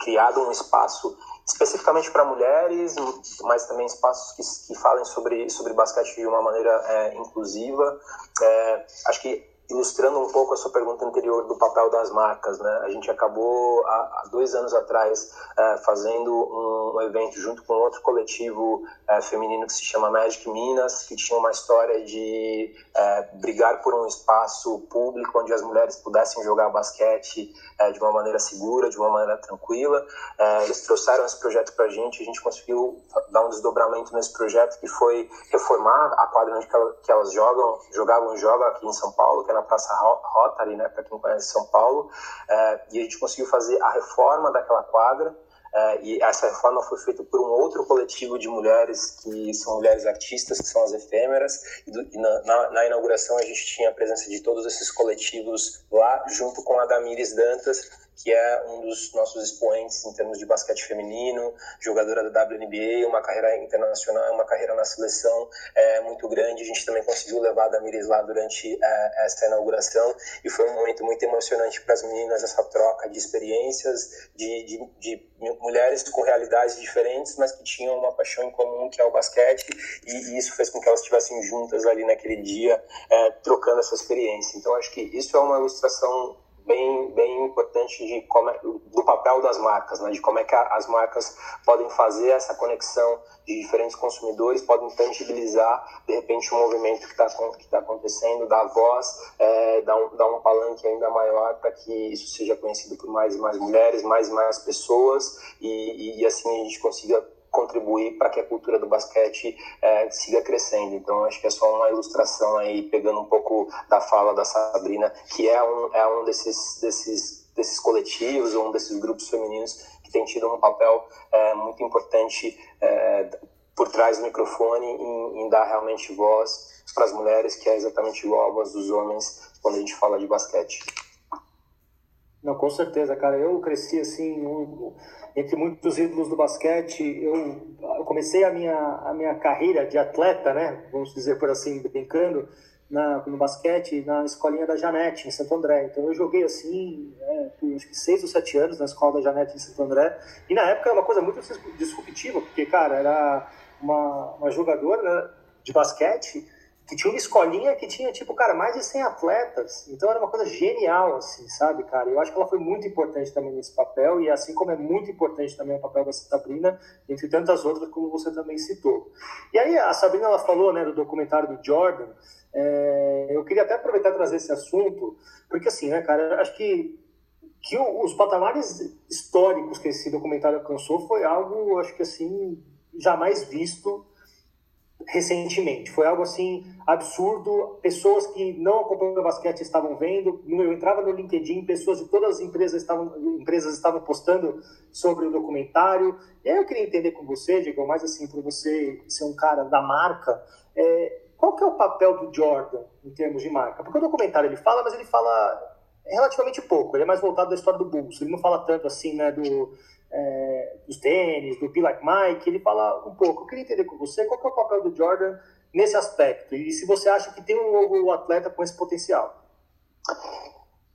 criado um espaço especificamente para mulheres, mas também espaços que, que falem sobre, sobre basquete de uma maneira é, inclusiva. É, acho que ilustrando um pouco a sua pergunta anterior do papel das marcas, né? A gente acabou há, dois anos atrás é, fazendo um, evento junto com outro coletivo é, feminino que se chama Magic Minas, que tinha uma história de é, brigar por um espaço público onde as mulheres pudessem jogar basquete de uma maneira segura, de uma maneira tranquila. Eles trouxeram esse projeto para a gente, a gente conseguiu dar um desdobramento nesse projeto que foi reformar a quadra onde que elas jogam, jogavam e jogam aqui em São Paulo, que é na Praça Rotary, né, para quem conhece São Paulo, é, e a gente conseguiu fazer a reforma daquela quadra, é, e essa reforma foi feita por um outro coletivo de mulheres que são mulheres artistas, que são as efêmeras. E, do, e na, na, na, inauguração a gente tinha a presença de todos esses coletivos lá, junto com a Damires Dantas, que é um dos nossos expoentes em termos de basquete feminino, jogadora da WNBA, uma carreira internacional, uma carreira na seleção é, muito grande. A gente também conseguiu levar a Damiris lá durante é, essa inauguração e foi um momento muito emocionante para as meninas, essa troca de experiências, de, de, de, mulheres com realidades diferentes, mas que tinham uma paixão em comum, que é o basquete, e, e isso fez com que elas estivessem juntas ali naquele dia, é, trocando essa experiência. Então, acho que isso é uma ilustração bem, bem importante de como é, do papel das marcas, né? de como é que as marcas podem fazer essa conexão de diferentes consumidores, podem tangibilizar, de repente, um movimento que está que tá acontecendo, dar voz, é, dar, um, dar um palanque ainda maior para que isso seja conhecido por mais e mais mulheres, mais e mais pessoas, e, e, e assim a gente consiga contribuir para que a cultura do basquete é, siga crescendo. Então, acho que é só uma ilustração aí, pegando um pouco da fala da Sabrina, que é um, é um desses, desses, desses coletivos, um desses grupos femininos que tem tido um papel é, muito importante é, por trás do microfone em, em dar realmente voz para as mulheres, que é exatamente igual a dos homens quando a gente fala de basquete.
Não, com certeza, cara. Eu cresci assim, um, entre muitos ídolos do basquete. Eu, eu, comecei a minha, a minha carreira de atleta, né? Vamos dizer por assim, brincando, na, no basquete, na escolinha da Janete, em Santo André. Então eu joguei assim, né, por acho que seis ou sete anos na escola da Janete, em Santo André. E na época era uma coisa muito disruptiva, porque, cara, era uma, uma jogadora né, de basquete que tinha uma escolinha que tinha, tipo, cara, mais de 100 atletas. Então era uma coisa genial, assim, sabe, cara? Eu acho que ela foi muito importante também nesse papel, e assim como é muito importante também o papel da Sabrina, entre tantas outras, como você também citou. E aí a Sabrina, ela falou, né, do documentário do Jordan, é, eu queria até aproveitar e trazer esse assunto, porque assim, né, cara, acho que que os patamares históricos que esse documentário alcançou foi algo, acho que assim, jamais visto recentemente. Foi algo assim absurdo. Pessoas que não acompanham o basquete estavam vendo. Eu entrava no LinkedIn, pessoas de todas as empresas estavam, empresas estavam postando sobre o documentário. E aí eu queria entender com você, Diego, mais assim, para você ser um cara da marca, é, qual que é o papel do Jordan em termos de marca? Porque o documentário ele fala, mas ele fala relativamente pouco. Ele é mais voltado da história do Bulls. Ele não fala tanto assim, né, do é, dos tênis, do Be Like Mike, ele fala um pouco. Eu queria entender com você qual é o papel do Jordan nesse aspecto e se você acha que tem um novo atleta com esse potencial.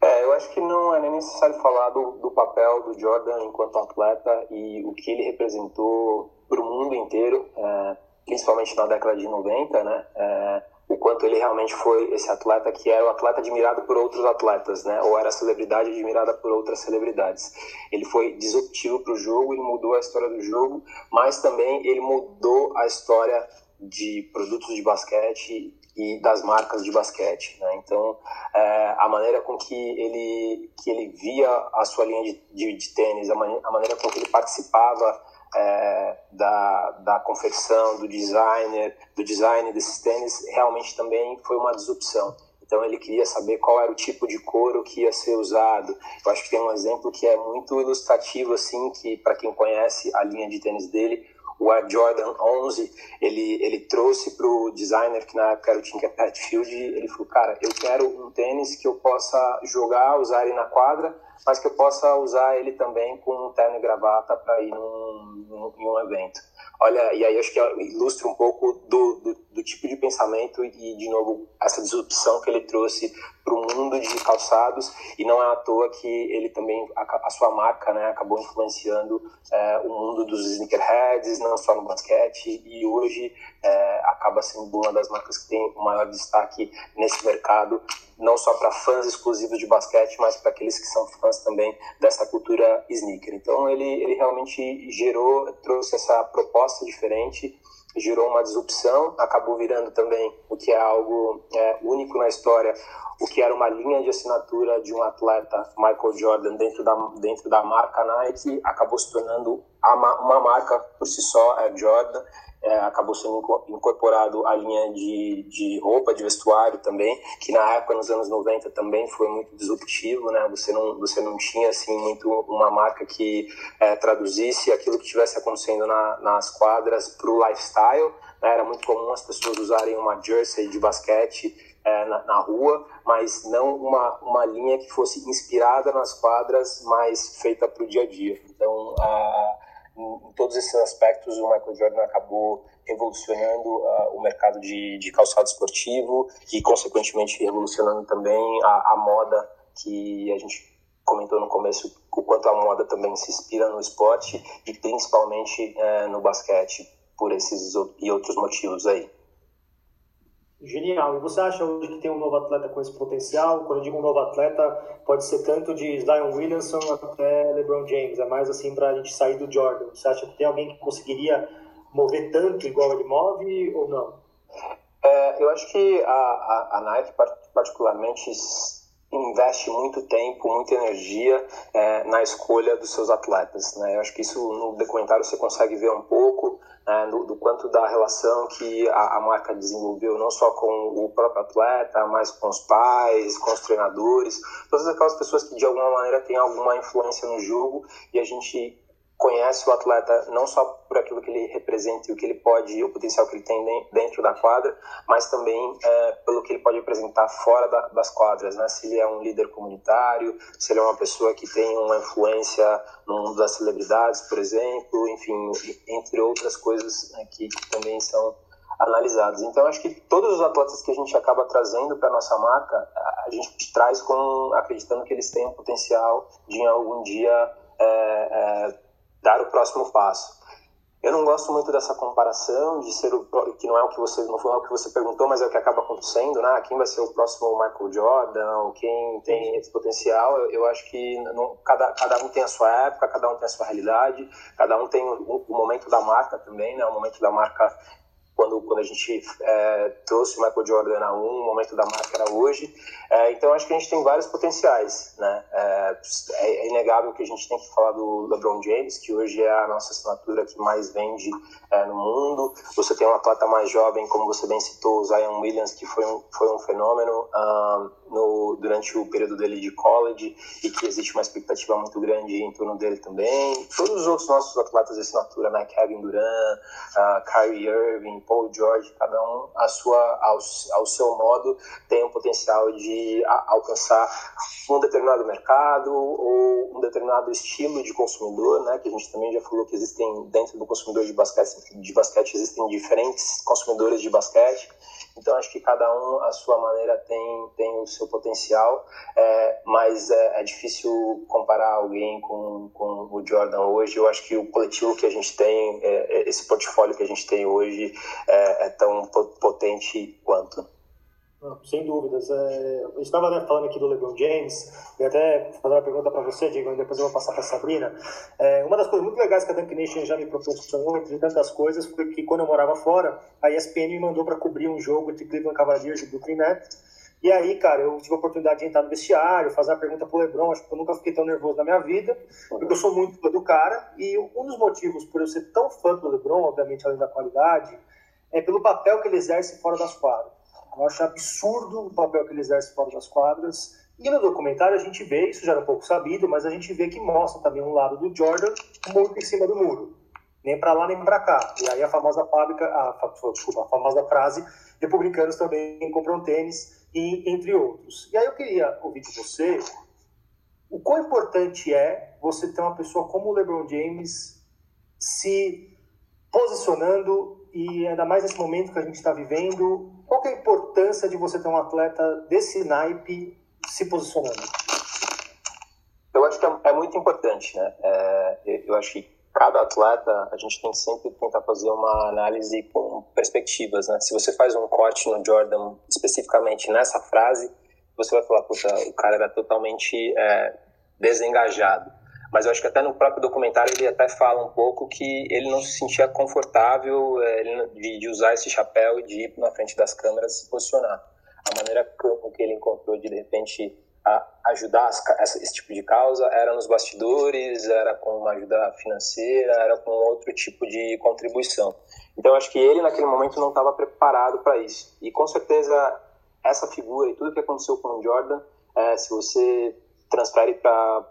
É, eu acho que não é nem necessário falar do, do papel do Jordan enquanto atleta e o que ele representou para o mundo inteiro, é, principalmente na década de 90, né? É, o quanto ele realmente foi esse atleta que era o atleta admirado por outros atletas, né? Ou era a celebridade admirada por outras celebridades. Ele foi disruptivo para o jogo, ele mudou a história do jogo, mas também ele mudou a história de produtos de basquete e das marcas de basquete, né? Então, é, a maneira com que ele que ele via a sua linha de, de, de tênis, a, man, a maneira com que ele participava é, da, da confecção, do designer, do design desses tênis, realmente também foi uma disrupção. Então ele queria saber qual era o tipo de couro que ia ser usado. Eu acho que tem um exemplo que é muito ilustrativo assim, que para quem conhece a linha de tênis dele, o Air Jordan 11, ele, ele trouxe para o designer, que na época era o Tinker Hatfield, ele falou, cara, eu quero um tênis que eu possa jogar, usar ele na quadra, mas que eu possa usar ele também com um terno e gravata para ir num, num, em um evento. Olha, e aí acho que ilustra um pouco do, do, do, tipo de pensamento e, de novo, essa disrupção que ele trouxe para o mundo de calçados, e não é à toa que ele também, a, a sua marca, né, acabou influenciando é, o mundo dos sneakerheads, não só no basquete, e hoje é, acaba sendo uma das marcas que tem o maior destaque nesse mercado não só para fãs exclusivos de basquete, mas para aqueles que são fãs também dessa cultura sneaker. Então ele, ele realmente gerou, trouxe essa proposta diferente, gerou uma disrupção, acabou virando também o que é algo é, único na história, o que era uma linha de assinatura de um atleta, Michael Jordan, dentro da, dentro da marca Nike, acabou se tornando uma marca por si só, é Jordan, é, acabou sendo incorporado a linha de, de roupa, de vestuário também, que na época, nos anos 90, também foi muito disruptivo, né? Você não, você não tinha, assim, muito uma marca que é, traduzisse aquilo que estivesse acontecendo na, nas quadras para o lifestyle? Era muito comum as pessoas usarem uma jersey de basquete é, na, na, rua, mas não uma, uma linha que fosse inspirada nas quadras, mas feita para o dia a dia. Então, a em, todos esses aspectos, o Michael Jordan acabou revolucionando o mercado de, de calçado esportivo e, consequentemente, revolucionando também a, a moda que a gente comentou no começo, o quanto a moda também se inspira no esporte e principalmente uh, no basquete, por esses e outros motivos aí.
Genial. E você acha hoje que tem um novo atleta com esse potencial? Quando eu digo um novo atleta, pode ser tanto de Zion Williamson até LeBron James. É mais assim para a gente sair do Jordan. Você acha que tem alguém que conseguiria mover tanto igual ele move ou não?
É, eu acho que a, a, a Nike, particularmente, investe muito tempo, muita energia é, na escolha dos seus atletas. Né? Eu acho que isso no documentário você consegue ver um pouco né, do, do, quanto da relação que a, a, marca desenvolveu, não só com o próprio atleta, mas com os pais, com os treinadores, todas aquelas pessoas que de alguma maneira têm alguma influência no jogo e a gente conhece o atleta não só por aquilo que ele representa e o que ele pode, o potencial que ele tem dentro da quadra, mas também é, pelo que ele pode apresentar fora da, das quadras, né? Se ele é um líder comunitário, se ele é uma pessoa que tem uma influência no mundo das celebridades, por exemplo, enfim, entre outras coisas né, que, que também são analisados. Então, acho que todos os atletas que a gente acaba trazendo para nossa marca, a gente traz com acreditando que eles têm um potencial de em algum dia é, é, dar o próximo passo. Eu não gosto muito dessa comparação de ser o que não é o que você não foi o que você perguntou, mas é o que acaba acontecendo, né? Quem vai ser o próximo Michael Jordan? Quem tem esse potencial? Eu, eu acho que não, cada cada um tem a sua época, cada um tem a sua realidade, cada um tem o, o momento da marca também, né? O momento da marca quando, quando a gente é, trouxe Michael Jordan a um, o momento da marca era hoje. É, então, acho que a gente tem vários potenciais. Né? É, é, inegável que a gente tem que falar do LeBron James, que hoje é a nossa assinatura que mais vende é, no mundo. Você tem um atleta mais jovem, como você bem citou, o Zion Williams, que foi um, foi um fenômeno um, no, durante o período dele de college e que existe uma expectativa muito grande em torno dele também. Todos os outros nossos atletas de assinatura, né? Kevin Durant, uh, Kyrie Irving, Paul George, cada um a sua, ao, ao seu modo tem o potencial de a, alcançar um determinado mercado ou um determinado estilo de consumidor, né? Que a gente também já falou que existem dentro do consumidor de basquete, de basquete existem diferentes consumidores de basquete. Então acho que cada um a sua maneira tem tem o seu potencial, é, mas é, é, difícil comparar alguém com, com o Jordan hoje. Eu acho que o coletivo que a gente tem, é, é esse portfólio que a gente tem hoje é, é tão potente quanto.
Sem dúvidas. É, eu estava né, falando aqui do LeBron James, e até fazer uma pergunta para você, Diego, e depois eu vou passar para a Sabrina. É, uma das coisas muito legais que a Dunk Nation já me proporcionou, entre tantas coisas, foi que quando eu morava fora, a ESPN me mandou para cobrir um jogo entre Cleveland Cavaliers e Brooklyn Nets. E aí, cara, eu tive a oportunidade de entrar no vestiário, fazer a pergunta pro Lebron, acho que eu nunca fiquei tão nervoso na minha vida, porque eu sou muito fã do cara, e um dos motivos por eu ser tão fã do Lebron, obviamente além da qualidade, é pelo papel que ele exerce fora das quadras. Eu acho absurdo o papel que ele exerce fora das quadras, e no documentário a gente vê, isso já era um pouco sabido, mas a gente vê que mostra também um lado do Jordan muito em cima do muro. Nem para lá, nem para cá. E aí a famosa fábrica, a, desculpa, a famosa frase, republicanos também compram tênis, e entre outros. E aí eu queria ouvir de você o quão importante é você ter uma pessoa como o LeBron James se posicionando e ainda mais nesse momento que a gente está vivendo, qual é a importância de você ter um atleta desse naipe se posicionando?
Eu acho que é, é muito importante, né? É, eu acho que cada atleta, a gente tem que sempre tentar fazer uma análise com perspectivas, né? Se você faz um corte no Jordan especificamente nessa frase, você vai falar, puta, o cara era totalmente é, desengajado. Mas eu acho que até no próprio documentário ele até fala um pouco que ele não se sentia confortável é, de, usar esse chapéu e de ir na frente das câmeras se posicionar. A maneira com que ele encontrou de, de repente, ajudar esse tipo de causa era nos bastidores, era com uma ajuda financeira, era com outro tipo de contribuição. Então, acho que ele, naquele momento, não estava preparado para isso. E, com certeza, essa figura e tudo que aconteceu com o Jordan, é, se você transfere para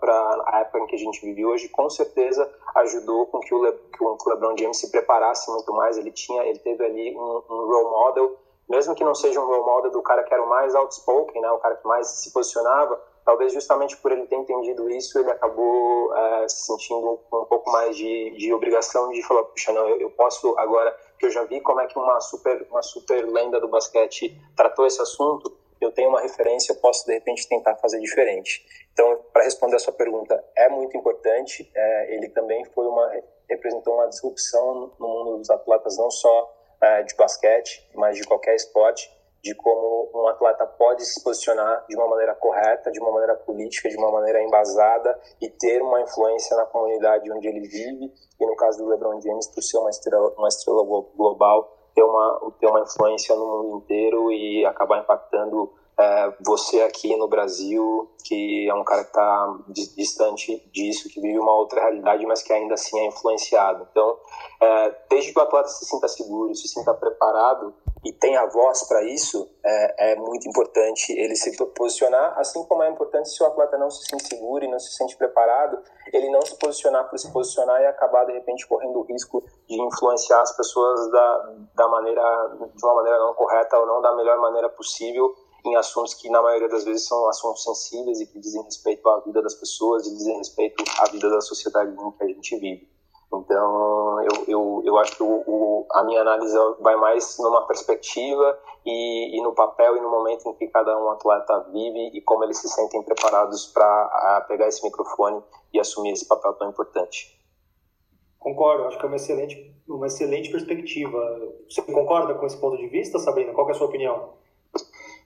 a época em que a gente vive hoje, com certeza ajudou com que o, Le, que o LeBron James se preparasse muito mais. Ele tinha, ele teve ali um, um role model, mesmo que não seja um role model do cara que era o mais outspoken, né, o cara que mais se posicionava, talvez justamente por ele ter entendido isso, ele acabou é, se sentindo um pouco mais de, de obrigação de falar, puxa, não, eu, eu, posso agora, que eu já vi como é que uma super, uma super lenda do basquete tratou esse assunto, eu tenho uma referência, eu posso de repente tentar fazer diferente. Então, para responder a sua pergunta, é muito importante. É, ele também foi uma representou uma disrupção no mundo dos atletas, não só é, de basquete, mas de qualquer esporte, de como um atleta pode se posicionar de uma maneira correta, de uma maneira política, de uma maneira embasada e ter uma influência na comunidade onde ele vive. E no caso do LeBron James, por ser uma estrela, uma estrela global, ter uma, ter uma influência no mundo inteiro e acabar impactando é, você aqui no Brasil, que é um cara que está distante disso, que vive uma outra realidade, mas que ainda assim é influenciado. Então, é, desde que o atleta se sinta seguro, se sinta preparado e tenha voz para isso, é, é, muito importante ele se posicionar, assim como é importante se o atleta não se sente seguro e não se sente preparado, ele não se posicionar por se posicionar e acabar de repente correndo o risco de influenciar as pessoas da, da maneira de uma maneira não correta ou não da melhor maneira possível em assuntos que na maioria das vezes são assuntos sensíveis e que dizem respeito à vida das pessoas e dizem respeito à vida da sociedade em que a gente vive. Então, eu, eu, eu acho que o, o, a minha análise vai mais numa perspectiva e, e, no papel e no momento em que cada um atleta vive e como eles se sentem preparados para pegar esse microfone e assumir esse papel tão importante.
Concordo, acho que é uma excelente, uma excelente perspectiva. Você concorda com esse ponto de vista, Sabrina? Qual é a sua opinião?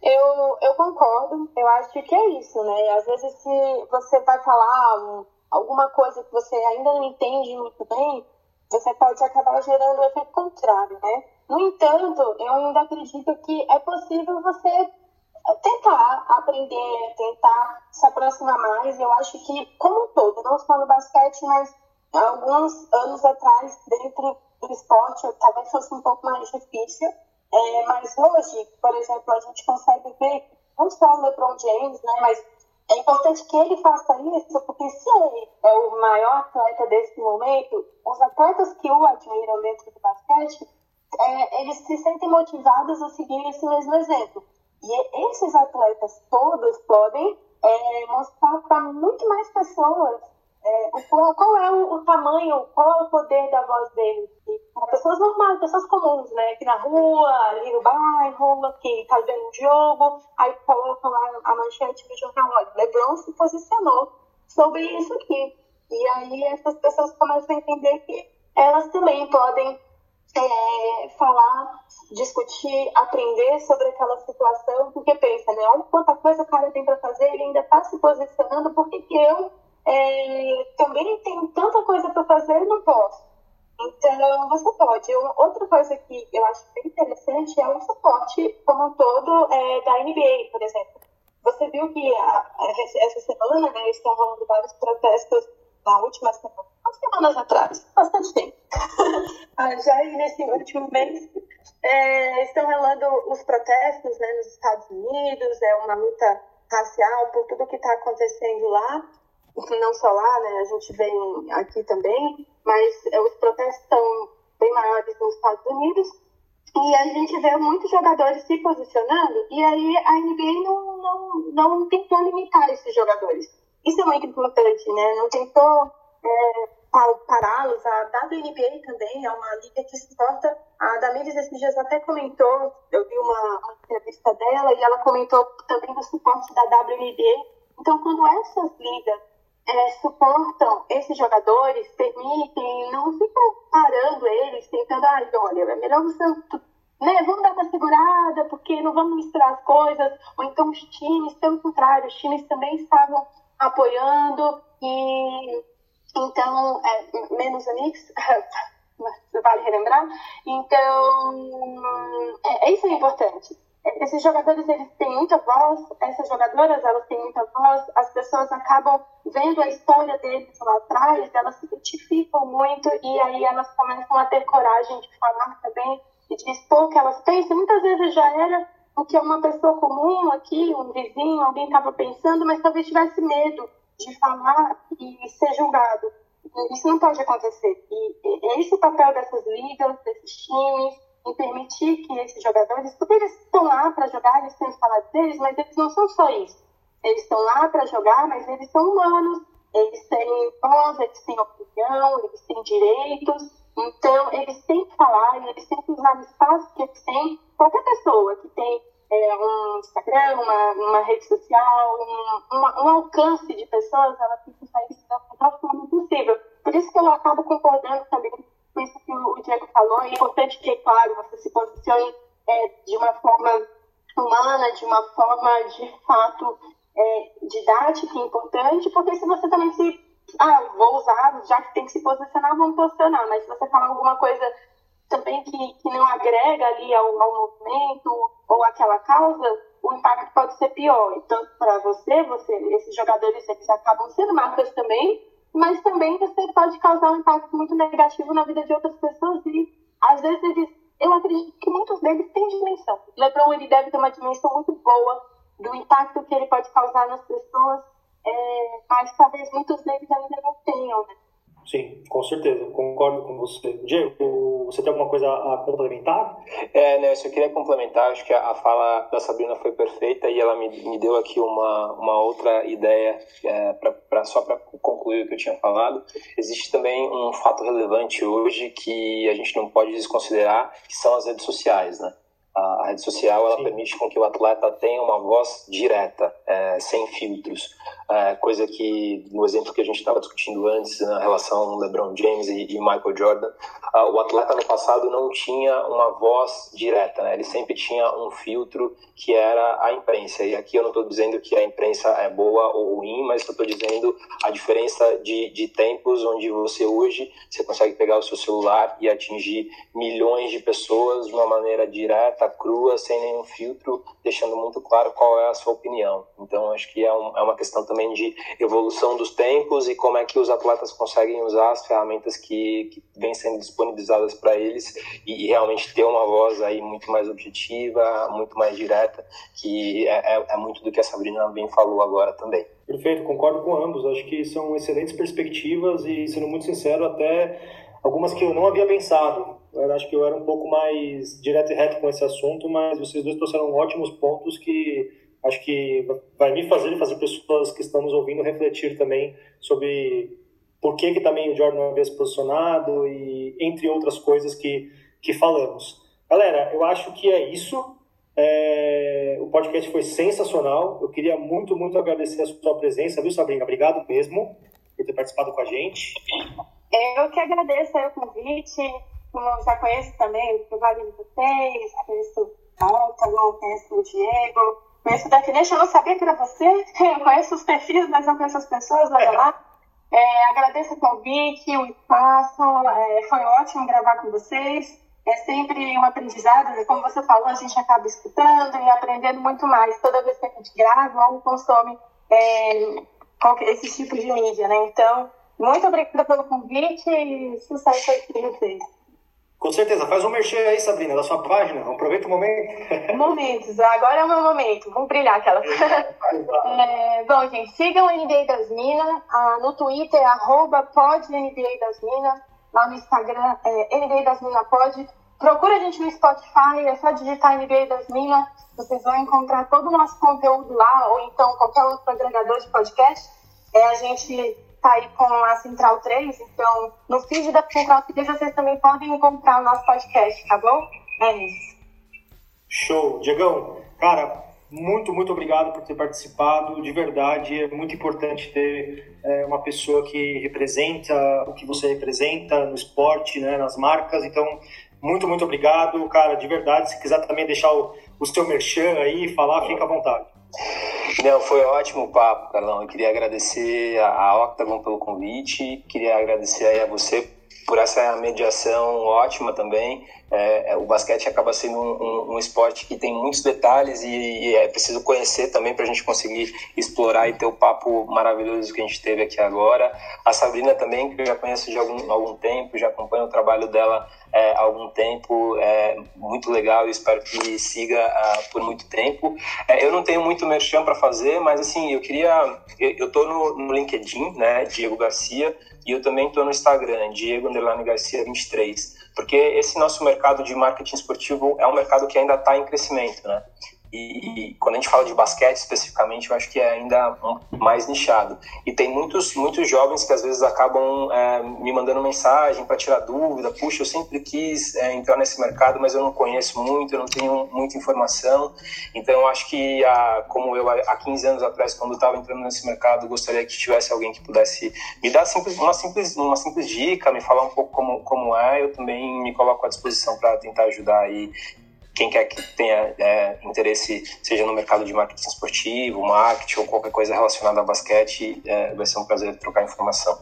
Eu, eu concordo, eu acho que é isso, né? Às vezes, se você vai falar alguma coisa que você ainda não entende muito bem, você pode acabar gerando o efeito contrário, né? No entanto, eu ainda acredito que é possível você tentar aprender, tentar se aproximar mais. Eu acho que, como um todo, não só no basquete, mas alguns anos atrás, dentro do esporte, talvez fosse um pouco mais difícil. É, mas hoje, por exemplo, a gente consegue ver, não só o LeBron James, né, mas é importante que ele faça isso, porque se ele é o maior atleta desse momento, os atletas que o admiram dentro do basquete, é, eles se sentem motivados a seguir esse mesmo exemplo. E esses atletas todos podem é, mostrar para muito mais pessoas é, qual, qual, é o, o, tamanho, qual é o poder da voz dele. Para pessoas normais, pessoas comuns, né? Aqui na rua, ali no bairro, que está vendo um jogo, aí colocam lá a manchete do jornal, olha, Lebron se posicionou sobre isso aqui. E aí essas pessoas começam a entender que elas também podem é, falar, discutir, aprender sobre aquela situação, porque pensa, né? Olha quanta coisa o cara tem para fazer, ele ainda está se posicionando, por que eu é, também tenho tanta coisa para fazer e não posso. Então, você pode. Outra coisa que eu acho bem interessante é o suporte como um todo é, da NBA, por exemplo. Você viu que a, essa semana né, estão rolando vários protestos na última semana, umas semanas atrás, bastante tempo. (laughs) Ah, já nesse último mês, é, estão rolando os protestos né, nos Estados Unidos, é uma luta racial por tudo que está acontecendo lá não só lá, né, a gente vem aqui também, mas é, os protestos são bem maiores nos Estados Unidos e a gente vê muitos jogadores se posicionando e aí a NBA não, não, não tentou limitar esses jogadores. Isso é muito importante, né? Não tentou é, pará-los. A WNBA também é uma liga que se importa. A Damiris esses dias até comentou, eu vi uma, uma entrevista dela e ela comentou também do suporte da WNBA. Então, quando essas ligas é, suportam esses jogadores, permitem, não ficam parando eles, tentando, ah, olha, é melhor você né, vamos dar uma segurada, porque não vamos misturar as coisas. Ou então os times, pelo contrário, os times também estavam apoiando e então, é, menos amigos, (laughs) vale relembrar. Então, é, isso é importante. Esses jogadores, eles têm muita voz, essas jogadoras, elas têm muita voz, as pessoas acabam vendo a história deles lá atrás, elas se identificam muito e aí elas começam a ter coragem de falar também e de expor o que elas pensam. Muitas vezes já era o que uma pessoa comum aqui, um vizinho, alguém estava pensando, mas talvez tivesse medo de falar e ser julgado. Isso não pode acontecer. E é esse o papel dessas ligas, desses times, em permitir que esses jogadores, porque eles estão lá para jogar, eles têm os salários deles, mas eles não são só isso. Eles estão lá para jogar, mas eles são humanos, eles têm voz, eles têm opinião, eles têm direitos. Então, eles têm que falar, eles têm que usar o espaço que eles têm. Qualquer pessoa que tem é, um Instagram, uma, uma rede social, um, uma, um alcance de pessoas, ela tem que usar isso da melhor forma possível. Por isso que eu acabo concordando também isso que o Diego falou. É importante que, claro, você se posicione é, de uma forma humana, de uma forma de fato é, didática importante, porque se você também se. Ah, vou usar, já que tem que se posicionar, vamos posicionar. Mas se você falar alguma coisa também que, que não agrega ali ao, ao movimento ou àquela causa, o impacto pode ser pior. Então, para você, você, esses jogadores eles acabam sendo marcas também, mas também você pode causar um impacto muito negativo na vida de outras pessoas e às vezes eles, eu acredito que muitos deles têm dimensão. LeBron ele deve ter uma dimensão muito boa do impacto que ele pode causar nas pessoas, é, mas talvez muitos deles ainda não tenham, né?
Sim, com certeza, concordo com você. Diego, você tem alguma coisa a complementar?
É, né, eu só queria complementar, acho que a, fala da Sabrina foi perfeita e ela me, me deu aqui uma, uma outra ideia, é, pra, pra só para concluir o que eu tinha falado. Existe também um fato relevante hoje que a gente não pode desconsiderar, que são as redes sociais, né? A, rede social ela permite com que o atleta tenha uma voz direta, é, sem filtros é, coisa que no exemplo que a gente estava discutindo antes na relação LeBron James e, e Michael Jordan, uh, o atleta no passado não tinha uma voz direta, né? ele sempre tinha um filtro que era a imprensa. E aqui eu não estou dizendo que a imprensa é boa ou ruim, mas eu estou dizendo a diferença de, de tempos onde você hoje você consegue pegar o seu celular e atingir milhões de pessoas de uma maneira direta, crua, sem nenhum filtro, deixando muito claro qual é a sua opinião. Então acho que é, um, é uma questão também de evolução dos tempos e como é que os atletas conseguem usar as ferramentas que, que vêm sendo disponibilizadas para eles e, e, realmente ter uma voz aí muito mais objetiva, muito mais direta, que é, é, é muito do que a Sabrina bem falou agora também.
Perfeito, concordo com ambos. Acho que são excelentes perspectivas e, sendo muito sincero, até algumas que eu não havia pensado. Eu acho que eu era um pouco mais direto e reto com esse assunto, mas vocês dois trouxeram ótimos pontos que acho que vai me fazer fazer pessoas que estão nos ouvindo refletir também sobre por que, que também o Jordan havia se posicionado e entre outras coisas que, que falamos. Galera, eu acho que é isso. É, o podcast foi sensacional. Eu queria muito, muito agradecer a sua presença, viu, Sabrina? Obrigado mesmo por ter participado com a gente.
Eu que agradeço o convite. Como eu já conheço também o trabalho de vocês, conheço a Octagon, conheço o Diego, Conheço o Definition, eu não sabia que era você. (laughs) Eu conheço os perfis, mas não conheço as pessoas, olha lá. É, agradeço o convite, o espaço. É, foi ótimo gravar com vocês. É sempre um aprendizado. Como você falou, a gente acaba escutando e aprendendo muito mais toda vez que a gente grava ou consome é, esse tipo de mídia, né? Então, muito obrigada pelo convite e sucesso aí para vocês.
Com certeza. Faz um merchan aí, Sabrina, da sua página. Aproveita o momento. (laughs)
Momentos. Agora é o meu momento. Vamos brilhar aquela. (laughs) é, bom, gente, sigam o NBA das Minas. Ah, no Twitter, arroba pode NBA das Minas. Lá no Instagram, é, NBA das Minas pode. Procura a gente no Spotify, é só digitar NBA das Minas. Vocês vão encontrar todo o nosso conteúdo lá, ou então qualquer outro agregador de podcast. É, a gente está aí com a Central 3, então no feed da Central 3 vocês também podem encontrar o nosso podcast, tá bom? É isso.
Show. Diegão, cara, muito, muito obrigado por ter participado. De verdade, é muito importante ter é, uma pessoa que representa o que você representa no esporte, né, nas marcas. Então, Muito, muito obrigado, cara, de verdade. Se quiser também deixar o, o seu merchan aí, falar, fica à vontade.
Não, foi ótimo o papo, Carlão. Eu queria agradecer a Octagon pelo convite, queria agradecer aí a você por essa mediação ótima também. É, é, o basquete acaba sendo um, um, um, esporte que tem muitos detalhes e, e é preciso conhecer também para a gente conseguir explorar e ter o papo maravilhoso que a gente teve aqui agora. A Sabrina também, que eu já conheço de algum, algum tempo, já acompanho o trabalho dela é, há algum tempo, é muito legal e espero que siga uh, por muito tempo. É, eu não tenho muito merchan para fazer, mas assim, eu queria. Eu estou no, no LinkedIn, né, Diego Garcia, e eu também estou no Instagram, Diego Garcia 23, porque esse nosso mercado de marketing esportivo é um mercado que ainda está em crescimento, né? E, quando a gente fala de basquete especificamente, eu acho que é ainda mais nichado. E tem muitos, muitos jovens que às vezes acabam é, me mandando mensagem para tirar dúvida. Puxa, eu sempre quis é, entrar nesse mercado, mas eu não conheço muito, eu não tenho muita informação. Então, eu acho que, a, como eu há 15 anos atrás, quando estava entrando nesse mercado, gostaria que tivesse alguém que pudesse me dar simples, uma, simples, uma simples dica, me falar um pouco como, como é. Eu também me coloco à disposição para tentar ajudar aí quem quer que tenha é, interesse, seja no mercado de marketing esportivo, marketing ou qualquer coisa relacionada ao basquete, é, vai ser um prazer trocar informação.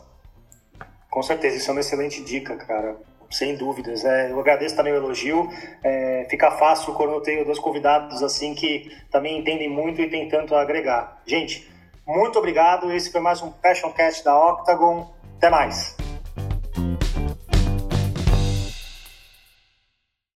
Com certeza, isso é uma excelente dica, cara. Sem dúvidas. É, eu agradeço também o elogio. É, fica fácil quando eu tenho dois convidados assim que também entendem muito e tem tanto a agregar. Gente, muito obrigado. Esse foi mais um Passion Cast da Octagon. Até mais.